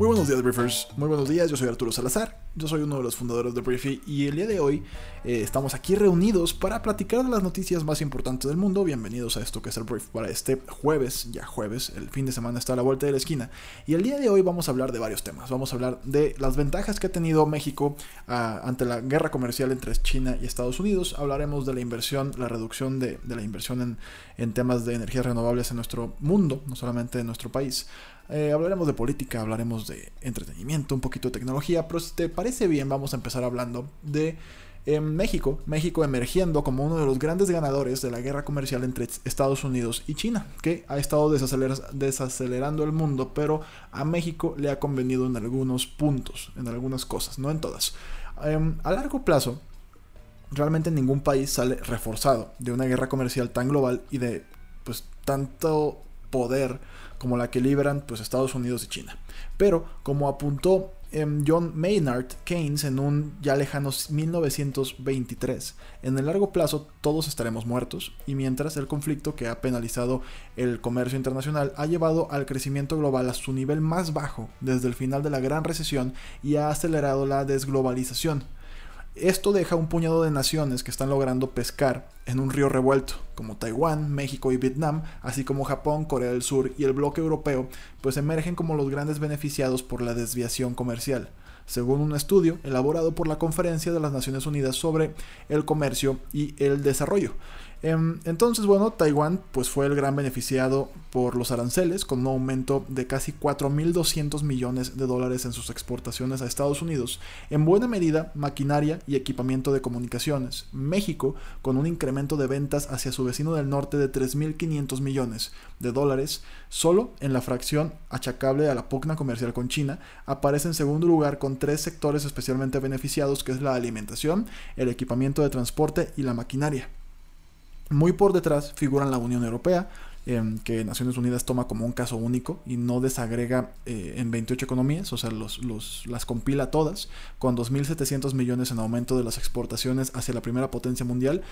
Muy buenos días, Briefers. Muy buenos días, yo soy Arturo Salazar. Yo soy uno de los fundadores de Briefy y el día de hoy eh, estamos aquí reunidos para platicar de las noticias más importantes del mundo. Bienvenidos a esto que es el Brief para este jueves, ya jueves, el fin de semana está a la vuelta de la esquina. Y el día de hoy vamos a hablar de varios temas. Vamos a hablar de las ventajas que ha tenido México ah, ante la guerra comercial entre China y Estados Unidos. Hablaremos de la inversión, la reducción de, de la inversión en, en temas de energías renovables en nuestro mundo, no solamente en nuestro país. Eh, hablaremos de política, hablaremos de entretenimiento, un poquito de tecnología, pero si te parece bien, vamos a empezar hablando de eh, México. México emergiendo como uno de los grandes ganadores de la guerra comercial entre Estados Unidos y China, que ha estado desacelerando el mundo, pero a México le ha convenido en algunos puntos, en algunas cosas, no en todas. Em, a largo plazo, realmente ningún país sale reforzado de una guerra comercial tan global y de pues tanto poder como la que liberan pues, Estados Unidos y China. Pero, como apuntó em, John Maynard Keynes en un ya lejano 1923, en el largo plazo todos estaremos muertos y mientras el conflicto que ha penalizado el comercio internacional ha llevado al crecimiento global a su nivel más bajo desde el final de la Gran Recesión y ha acelerado la desglobalización esto deja un puñado de naciones que están logrando pescar en un río revuelto, como Taiwán, México y Vietnam, así como Japón, Corea del Sur y el bloque europeo, pues emergen como los grandes beneficiados por la desviación comercial, según un estudio elaborado por la Conferencia de las Naciones Unidas sobre el Comercio y el Desarrollo. Em, entonces, bueno, Taiwán pues fue el gran beneficiado por los aranceles, con un aumento de casi 4.200 millones de dólares en sus exportaciones a Estados Unidos, en buena medida maquinaria y equipamiento de comunicaciones. México, con un incremento de ventas hacia su vecino del norte de 3.500 millones de dólares, solo en la fracción achacable a la pugna comercial con China, aparece en segundo lugar con tres sectores especialmente beneficiados, que es la alimentación, el equipamiento de transporte y la maquinaria. Muy por detrás figuran la Unión Europea, em, que Naciones Unidas toma como un caso único y no desagrega eh, en 28 economías, o sea, los, las compila todas, con 2.700 millones en aumento de las exportaciones hacia la primera potencia mundial,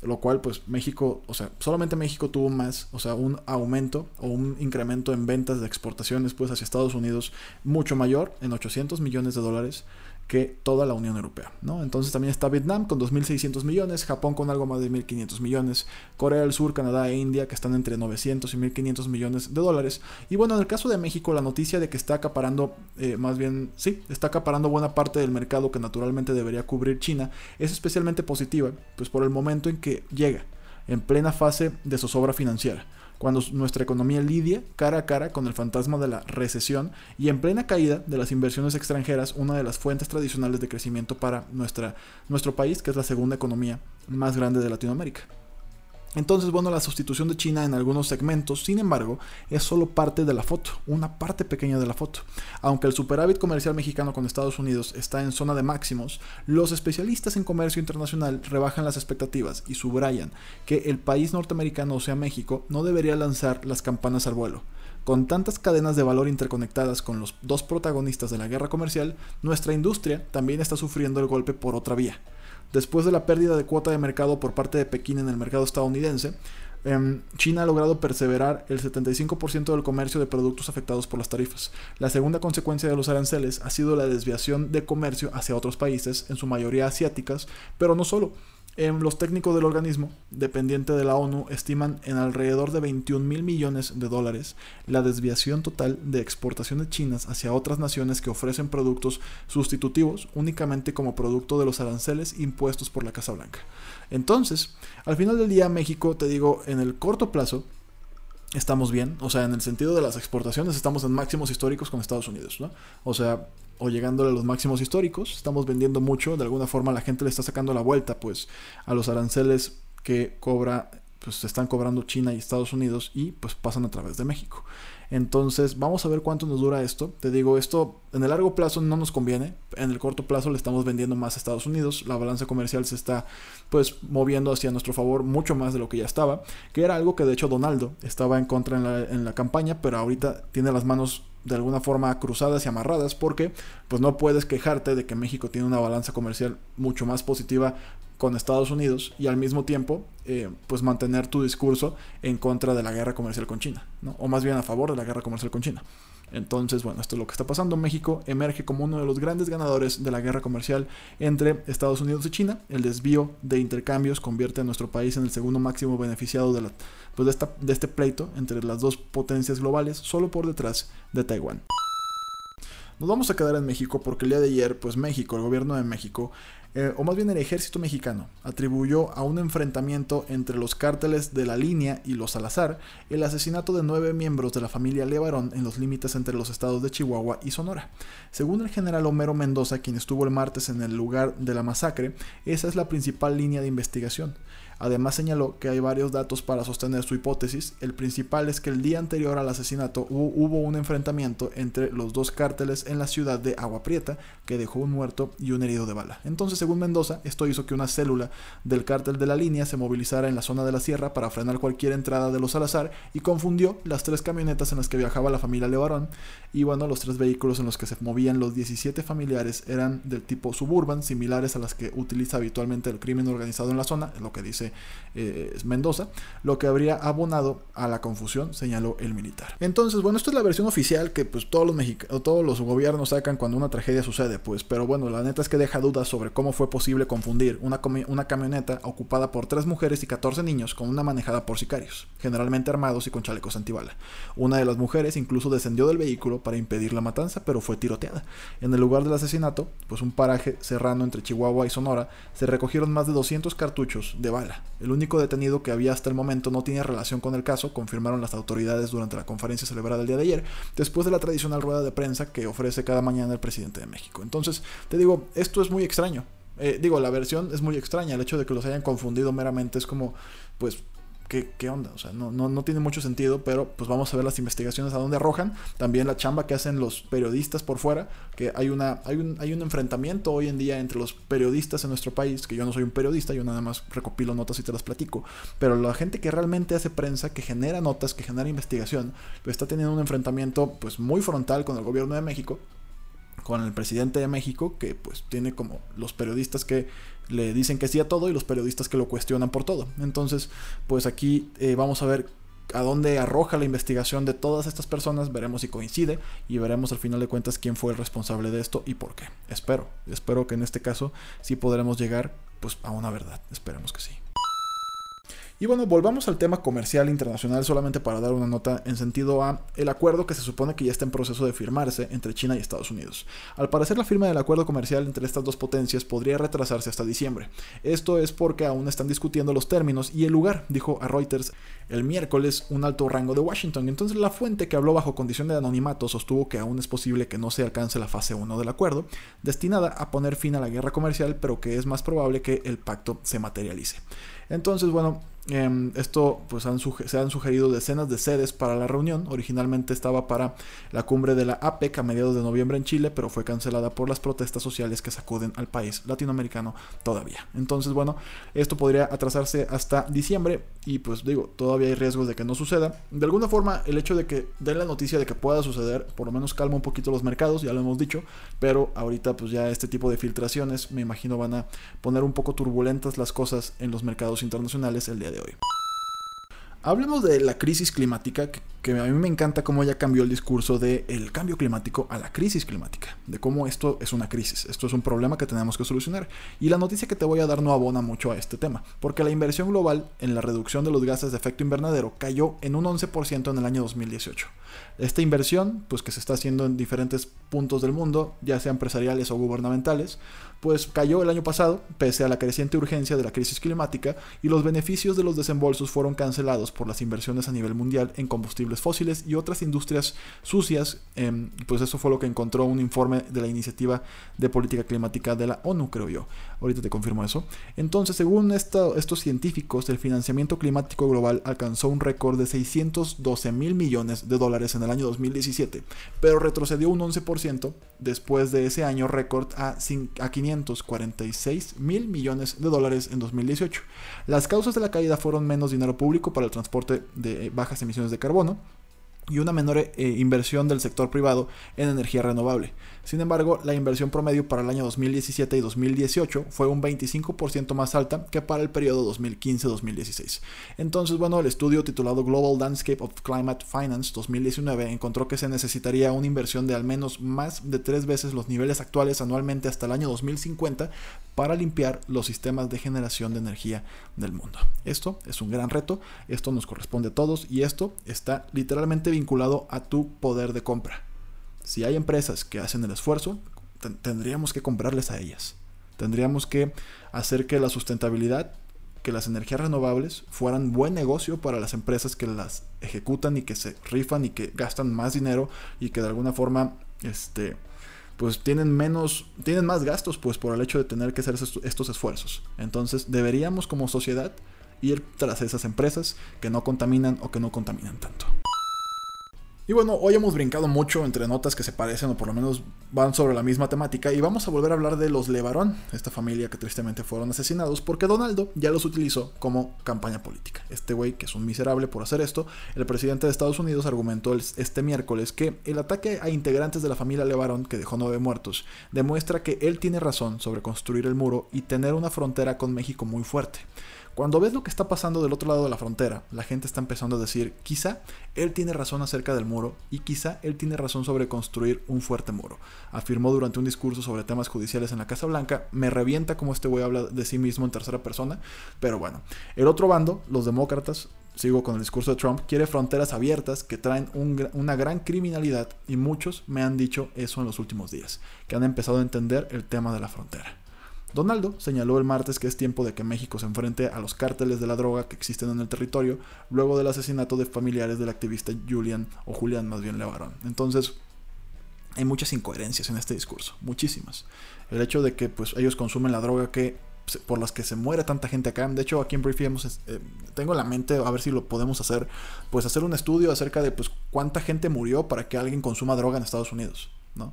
lo cual pues México, o sea, solamente México tuvo más, o sea, un aumento o un incremento en ventas de exportaciones pues hacia Estados Unidos mucho mayor, en 800 millones de dólares que toda la Unión Europea. ¿no? Entonces también está Vietnam con 2.600 millones, Japón con algo más de 1.500 millones, Corea del Sur, Canadá e India que están entre 900 y 1.500 millones de dólares. Y bueno, en el caso de México, la noticia de que está acaparando, eh, más bien, sí, está acaparando buena parte del mercado que naturalmente debería cubrir China, es especialmente positiva, pues por el momento en que llega, en plena fase de zozobra financiera cuando nuestra economía lidia cara a cara con el fantasma de la recesión y en plena caída de las inversiones extranjeras, una de las fuentes tradicionales de crecimiento para nuestra, nuestro país, que es la segunda economía más grande de Latinoamérica. Entonces, bueno, la sustitución de China en algunos segmentos, sin embargo, es solo parte de la foto, una parte pequeña de la foto. Aunque el superávit comercial mexicano con Estados Unidos está en zona de máximos, los especialistas en comercio internacional rebajan las expectativas y subrayan que el país norteamericano, o sea México, no debería lanzar las campanas al vuelo. Con tantas cadenas de valor interconectadas con los dos protagonistas de la guerra comercial, nuestra industria también está sufriendo el golpe por otra vía Después de la pérdida de cuota de mercado por parte de Pekín en el mercado estadounidense, Em, China ha logrado perseverar el 75% del comercio de productos afectados por las tarifas. La segunda consecuencia de los aranceles ha sido la desviación de comercio hacia otros países, en su mayoría asiáticas, pero no solo. Em, los técnicos del organismo, dependiente de la ONU, estiman en alrededor de 21 mil millones de dólares la desviación total de exportaciones chinas hacia otras naciones que ofrecen productos sustitutivos únicamente como producto de los aranceles impuestos por la Casa Blanca. Entonces, al final del día, México, te digo, en el corto plazo, estamos bien. O sea, en el sentido de las exportaciones, estamos en máximos históricos con Estados Unidos, ¿no? O sea, o llegándole a los máximos históricos, estamos vendiendo mucho, de alguna forma la gente le está sacando la vuelta, pues, a los aranceles que cobra, pues, están cobrando China y Estados Unidos y, pues, pasan a través de México. Entonces, vamos a ver cuánto nos dura esto. Te digo, esto en el largo plazo no nos conviene. En el corto plazo le estamos vendiendo más a Estados Unidos. La balanza comercial se está pues moviendo hacia nuestro favor mucho más de lo que ya estaba. Que era algo que de hecho Donaldo estaba en contra en la, en la campaña, pero ahorita tiene las manos de alguna forma cruzadas y amarradas porque pues no puedes quejarte de que México tiene una balanza comercial mucho más positiva con Estados Unidos y al mismo tiempo eh, pues mantener tu discurso en contra de la guerra comercial con China, ¿no? o más bien a favor de la guerra comercial con China. Entonces, bueno, esto es lo que está pasando. México emerge como uno de los grandes ganadores de la guerra comercial entre Estados Unidos y China. El desvío de intercambios convierte a nuestro país en el segundo máximo beneficiado de, pues de, esta, de este pleito entre las dos potencias globales, solo por detrás de Taiwán. Nos vamos a quedar en México porque el día de ayer, pues México, el gobierno de México, eh, o más bien el ejército mexicano, atribuyó a un enfrentamiento entre los cárteles de la línea y los Salazar el asesinato de nueve miembros de la familia Levarón en los límites entre los estados de Chihuahua y Sonora. Según el general Homero Mendoza, quien estuvo el martes en el lugar de la masacre, esa es la principal línea de investigación. Además señaló que hay varios datos para sostener su hipótesis. El principal es que el día anterior al asesinato hubo, un enfrentamiento entre los dos cárteles en la ciudad de Agua Prieta que dejó un muerto y un herido de bala. Entonces, según Mendoza, esto hizo que una célula del cártel de la línea se movilizara en la zona de la sierra para frenar cualquier entrada de los Salazar y confundió las tres camionetas en las que viajaba la familia Levarón y bueno, los tres vehículos en los que se movían los 17 familiares eran del tipo suburban, similares a las que utiliza habitualmente el crimen organizado en la zona, lo que dice eh, Mendoza, lo que habría abonado a la confusión, señaló el militar. Entonces, bueno, esto es la versión oficial que pues todos los mexicanos, todos los gobiernos sacan cuando una tragedia sucede, pues, pero bueno, la neta es que deja dudas sobre cómo fue posible confundir una, una camioneta ocupada por tres mujeres y 14 niños con una manejada por sicarios, generalmente armados y con chalecos antibala. Una de las mujeres incluso descendió del vehículo para impedir la matanza, pero fue tiroteada. En el lugar del asesinato, pues un paraje serrano entre Chihuahua y Sonora, se recogieron más de 200 cartuchos de bala, el único detenido que había hasta el momento no tiene relación con el caso, confirmaron las autoridades durante la conferencia celebrada el día de ayer, después de la tradicional rueda de prensa que ofrece cada mañana el presidente de México. Entonces, te digo, esto es muy extraño. Eh, digo, la versión es muy extraña, el hecho de que los hayan confundido meramente es como, pues, ¿Qué, onda? O sea, no, no, no, tiene mucho sentido, pero pues vamos a ver las investigaciones a dónde arrojan. También la chamba que hacen los periodistas por fuera, que hay, una, hay, un, hay un enfrentamiento hoy en día entre los periodistas en nuestro país, que yo no soy un periodista, yo nada más recopilo notas y te las platico, pero la gente que realmente hace prensa, que genera notas, que genera investigación, pues está teniendo un enfrentamiento pues muy frontal con el gobierno de México con el presidente de México, que pues tiene como los periodistas que le dicen que sí a todo y los periodistas que lo cuestionan por todo. Entonces, pues aquí eh, vamos a ver a dónde arroja la investigación de todas estas personas, veremos si coincide y veremos al final de cuentas quién fue el responsable de esto y por qué. Espero, espero que en este caso sí podremos llegar pues a una verdad, esperemos que sí. Y bueno, volvamos al tema comercial internacional solamente para dar una nota en sentido a el acuerdo que se supone que ya está en proceso de firmarse entre China y Estados Unidos. Al parecer la firma del acuerdo comercial entre estas dos potencias podría retrasarse hasta diciembre. Esto es porque aún están discutiendo los términos y el lugar, dijo a Reuters el miércoles un alto rango de Washington. Entonces la fuente que habló bajo condición de anonimato sostuvo que aún es posible que no se alcance la fase 1 del acuerdo, destinada a poner fin a la guerra comercial, pero que es más probable que el pacto se materialice. Entonces, bueno, Em, esto, pues se han sugerido decenas de sedes para la reunión. Originalmente estaba para la cumbre de la APEC a mediados de noviembre en Chile, pero fue cancelada por las protestas sociales que sacuden al país latinoamericano todavía. Entonces, bueno, esto podría atrasarse hasta diciembre y pues digo, todavía hay riesgos de que no suceda. De alguna forma, el hecho de que den la noticia de que pueda suceder, por lo menos calma un poquito los mercados, ya lo hemos dicho, pero ahorita pues ya este tipo de filtraciones me imagino van a poner un poco turbulentas las cosas en los mercados internacionales el día de hoy. Hablemos de la crisis climática, que, a mí me encanta cómo ya cambió el discurso del cambio climático a la crisis climática, de cómo esto es una crisis, esto es un problema que tenemos que solucionar. Y la noticia que te voy a dar no abona mucho a este tema, porque la inversión global en la reducción de los gases de efecto invernadero cayó en un 11% en el año 2018. Esta inversión, pues que se está haciendo en diferentes puntos del mundo, ya sea empresariales o gubernamentales, pues cayó el año pasado, pese a la creciente urgencia de la crisis climática, y los beneficios de los desembolsos fueron cancelados por las inversiones a nivel mundial en combustibles fósiles y otras industrias sucias, em, pues eso fue lo que encontró un informe de la Iniciativa de Política Climática de la ONU, creo yo. Ahorita te confirmo eso. Entonces, según estos científicos, el financiamiento climático global alcanzó un récord de 612 mil millones de dólares en el año 2017, pero retrocedió un 11% después de ese año récord a, a 546 mil millones de dólares en 2018. Las causas de la caída fueron menos dinero público para el transporte de bajas emisiones de carbono, y una menor eh, inversión del sector privado en energía renovable. Sin embargo, la inversión promedio para el año 2017 y 2018 fue un 25% más alta que para el periodo 2015-2016. Entonces, bueno, el estudio titulado Global Landscape of Climate Finance 2019 encontró que se necesitaría una inversión de al menos más de tres veces los niveles actuales anualmente hasta el año 2050 para limpiar los sistemas de generación de energía del mundo. Esto es un gran reto, esto nos corresponde a todos y esto está literalmente vinculado a tu poder de compra. Si hay empresas que hacen el esfuerzo, tendríamos que comprarles a ellas. Tendríamos que hacer que la sustentabilidad, que las energías renovables fueran buen negocio para las empresas que las ejecutan y que se rifan y que gastan más dinero y que de alguna forma este pues tienen menos tienen más gastos pues por el hecho de tener que hacer estos esfuerzos. Entonces, deberíamos como sociedad ir tras esas empresas que no contaminan o que no contaminan tanto. Y bueno, hoy hemos brincado mucho entre notas que se parecen o por lo menos van sobre la misma temática y vamos a volver a hablar de los Levarón, esta familia que tristemente fueron asesinados porque Donaldo ya los utilizó como campaña política. Este güey que es un miserable por hacer esto, el presidente de Estados Unidos argumentó este miércoles que el ataque a integrantes de la familia Levarón, que dejó nueve muertos, demuestra que él tiene razón sobre construir el muro y tener una frontera con México muy fuerte. Cuando ves lo que está pasando del otro lado de la frontera, la gente está empezando a decir, quizá él tiene razón acerca del muro y quizá él tiene razón sobre construir un fuerte muro. Afirmó durante un discurso sobre temas judiciales en la Casa Blanca, me revienta como este güey habla de sí mismo en tercera persona, pero bueno, el otro bando, los demócratas, sigo con el discurso de Trump, quiere fronteras abiertas que traen una gran criminalidad y muchos me han dicho eso en los últimos días, que han empezado a entender el tema de la frontera. Donaldo señaló el martes que es tiempo de que México se enfrente a los cárteles de la droga que existen en el territorio luego del asesinato de familiares del activista Julian, o Julián más bien Levarón. Entonces, hay muchas incoherencias en este discurso, muchísimas. El hecho de que pues, ellos consumen la droga que por las que se muere tanta gente acá. De hecho, aquí en Briefy hemos, eh, tengo en la mente, a ver si lo podemos hacer, pues hacer un estudio acerca de pues cuánta gente murió para que alguien consuma droga en Estados Unidos, ¿no?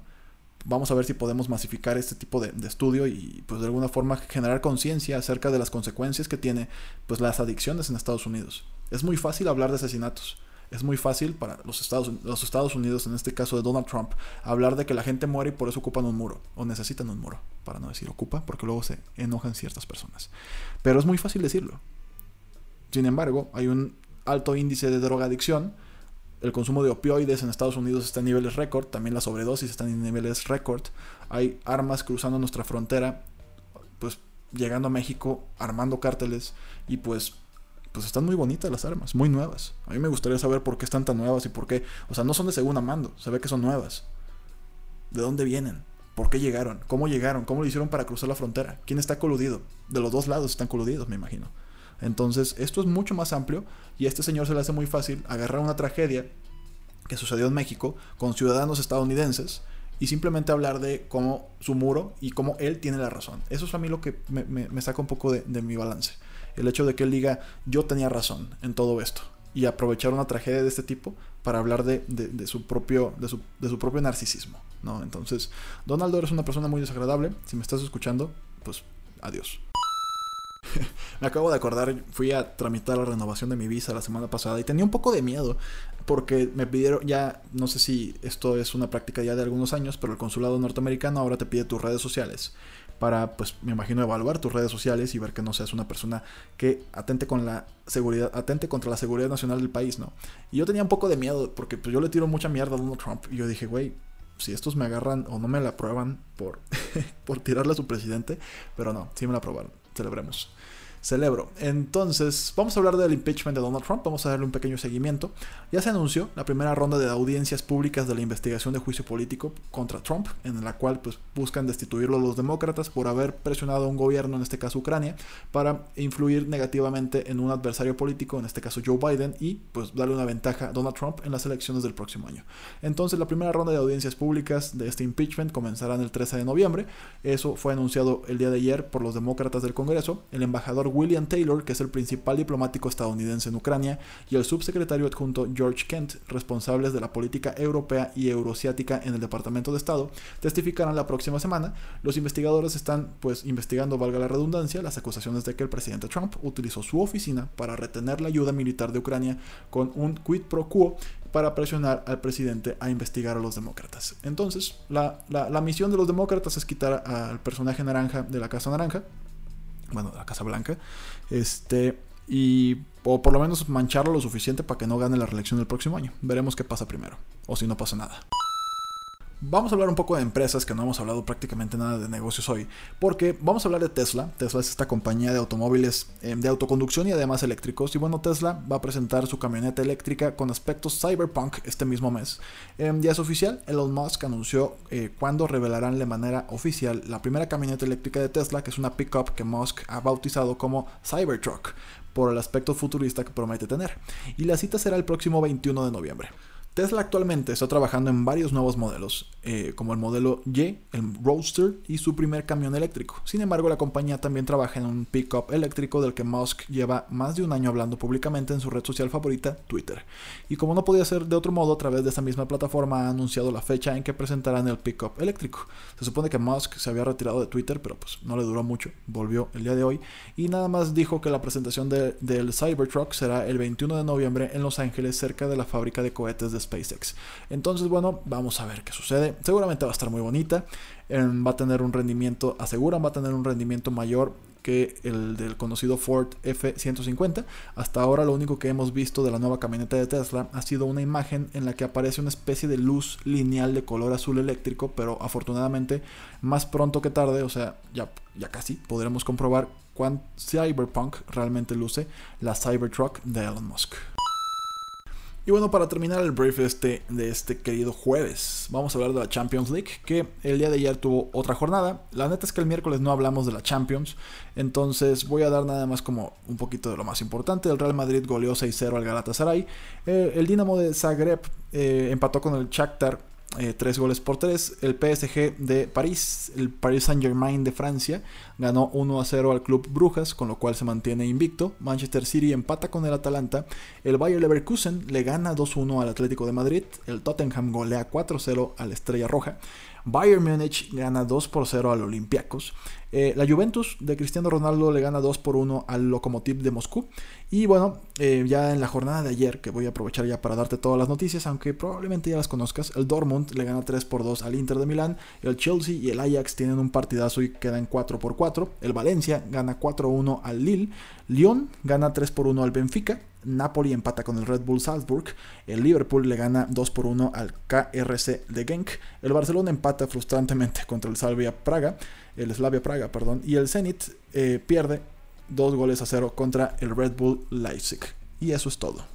Vamos a ver si podemos masificar este tipo de, estudio y pues de alguna forma generar conciencia acerca de las consecuencias que tiene pues las adicciones en Estados Unidos. Es muy fácil hablar de asesinatos. Es muy fácil para los Estados, los Estados Unidos, en este caso de Donald Trump, hablar de que la gente muere y por eso ocupan un muro, o necesitan un muro, para no decir ocupa, porque luego se enojan ciertas personas. Pero es muy fácil decirlo. Sin embargo, hay un alto índice de drogadicción, el consumo de opioides en Estados Unidos está en niveles récord, también la sobredosis están en niveles récord. Hay armas cruzando nuestra frontera, pues llegando a México, armando cárteles y pues pues están muy bonitas las armas, muy nuevas. A mí me gustaría saber por qué están tan nuevas y por qué, o sea, no son de segunda mando, se ve que son nuevas. ¿De dónde vienen? ¿Por qué llegaron? ¿Cómo llegaron? ¿Cómo lo hicieron para cruzar la frontera? ¿Quién está coludido? De los dos lados están coludidos, me imagino. Entonces, esto es mucho más amplio y a este señor se le hace muy fácil agarrar una tragedia que sucedió en México con ciudadanos estadounidenses y simplemente hablar de cómo su muro y cómo él tiene la razón. Eso es a mí lo que me, saca un poco de, mi balance. El hecho de que él diga yo tenía razón en todo esto y aprovechar una tragedia de este tipo para hablar de, su, propio, de, su, propio narcisismo. ¿no? Entonces, Donaldo eres una persona muy desagradable. Si me estás escuchando, pues adiós. Me acabo de acordar, fui a tramitar la renovación de mi visa la semana pasada y tenía un poco de miedo porque me pidieron ya, no sé si esto es una práctica ya de algunos años, pero el consulado norteamericano ahora te pide tus redes sociales para, pues me imagino, evaluar tus redes sociales y ver que no seas una persona que atente con la seguridad, atente contra la seguridad nacional del país, ¿no? Y yo tenía un poco de miedo porque pues, yo le tiro mucha mierda a Donald Trump y yo dije, güey, si estos me agarran o no me la aprueban por, por tirarle a su presidente, pero no, sí me la aprobaron, celebremos celebro. Entonces, vamos a hablar del impeachment de Donald Trump, vamos a darle un pequeño seguimiento. Ya se anunció la primera ronda de audiencias públicas de la investigación de juicio político contra Trump, en la cual pues, buscan destituirlo los demócratas por haber presionado a un gobierno, en este caso Ucrania, para influir negativamente en un adversario político, en este caso Joe Biden, y pues darle una ventaja a Donald Trump en las elecciones del próximo año. Entonces, la primera ronda de audiencias públicas de este impeachment comenzará el 13 de noviembre. Eso fue anunciado el día de ayer por los demócratas del Congreso. El embajador William Taylor, que es el principal diplomático estadounidense en Ucrania, y el subsecretario adjunto George Kent, responsables de la política europea y euroasiática en el Departamento de Estado, testificarán la próxima semana. Los investigadores están, pues, investigando, valga la redundancia, las acusaciones de que el presidente Trump utilizó su oficina para retener la ayuda militar de Ucrania con un quid pro quo para presionar al presidente a investigar a los demócratas. Entonces, la, la misión de los demócratas es quitar al personaje naranja de la Casa Naranja, bueno, la Casa Blanca, este, y o por lo menos mancharlo lo suficiente para que no gane la reelección del próximo año. Veremos qué pasa primero, o si no pasa nada. Vamos a hablar un poco de empresas que no hemos hablado prácticamente nada de negocios hoy, porque vamos a hablar de Tesla. Tesla es esta compañía de automóviles eh, de autoconducción y además eléctricos. Y bueno, Tesla va a presentar su camioneta eléctrica con aspectos cyberpunk este mismo mes. Em, ya es oficial, Elon Musk anunció eh, cuándo revelarán de manera oficial la primera camioneta eléctrica de Tesla, que es una pickup que Musk ha bautizado como Cybertruck por el aspecto futurista que promete tener. Y la cita será el próximo 21 de noviembre. Tesla actualmente está trabajando en varios nuevos modelos, eh, como el modelo Y, el Roadster y su primer camión eléctrico. Sin embargo, la compañía también trabaja en un pickup eléctrico del que Musk lleva más de un año hablando públicamente en su red social favorita, Twitter. Y como no podía ser de otro modo, a través de esa misma plataforma ha anunciado la fecha en que presentarán el pickup eléctrico. Se supone que Musk se había retirado de Twitter, pero pues no le duró mucho, volvió el día de hoy y nada más dijo que la presentación del Cybertruck será el 21 de noviembre en Los Ángeles, cerca de la fábrica de cohetes de SpaceX. Entonces, bueno, vamos a ver qué sucede. Seguramente va a estar muy bonita. Em, va a tener un rendimiento, aseguran, va a tener un rendimiento mayor que el del conocido Ford F-150. Hasta ahora lo único que hemos visto de la nueva camioneta de Tesla ha sido una imagen en la que aparece una especie de luz lineal de color azul eléctrico, pero afortunadamente más pronto que tarde, o sea, ya, ya casi podremos comprobar cuán cyberpunk realmente luce la Cybertruck de Elon Musk. Y bueno, para terminar el brief este, de este querido jueves, vamos a hablar de la Champions League, que el día de ayer tuvo otra jornada. La neta es que el miércoles no hablamos de la Champions, entonces voy a dar nada más como un poquito de lo más importante. El Real Madrid goleó 6-0 al Galatasaray. Eh, el Dinamo de Zagreb eh, empató con el Shakhtar 3 eh, goles por 3. El PSG de París, el Paris Saint Germain de Francia, ganó 1 a 0 al Club Brujas, con lo cual se mantiene invicto. Manchester City empata con el Atalanta. El Bayer Leverkusen le gana 2-1 al Atlético de Madrid. El Tottenham golea 4-0 al Estrella Roja. Bayern Múnich gana 2 por 0 al Olympiacos. Eh, la Juventus de Cristiano Ronaldo le gana 2 por 1 al Lokomotiv de Moscú. Y bueno, eh, ya en la jornada de ayer, que voy a aprovechar ya para darte todas las noticias, aunque probablemente ya las conozcas, el Dortmund le gana 3 por 2 al Inter de Milán. El Chelsea y el Ajax tienen un partidazo y quedan 4 por 4. El Valencia gana 4 1 al Lille. Lyon gana 3 por 1 al Benfica. Napoli empata con el Red Bull Salzburg, el Liverpool le gana 2 por 1 al KRC de Genk, el Barcelona empata frustrantemente contra el Slavia Praga, el Slavia Praga, perdón, y el Zenit eh, pierde 2 goles a 0 contra el Red Bull Leipzig. Y eso es todo.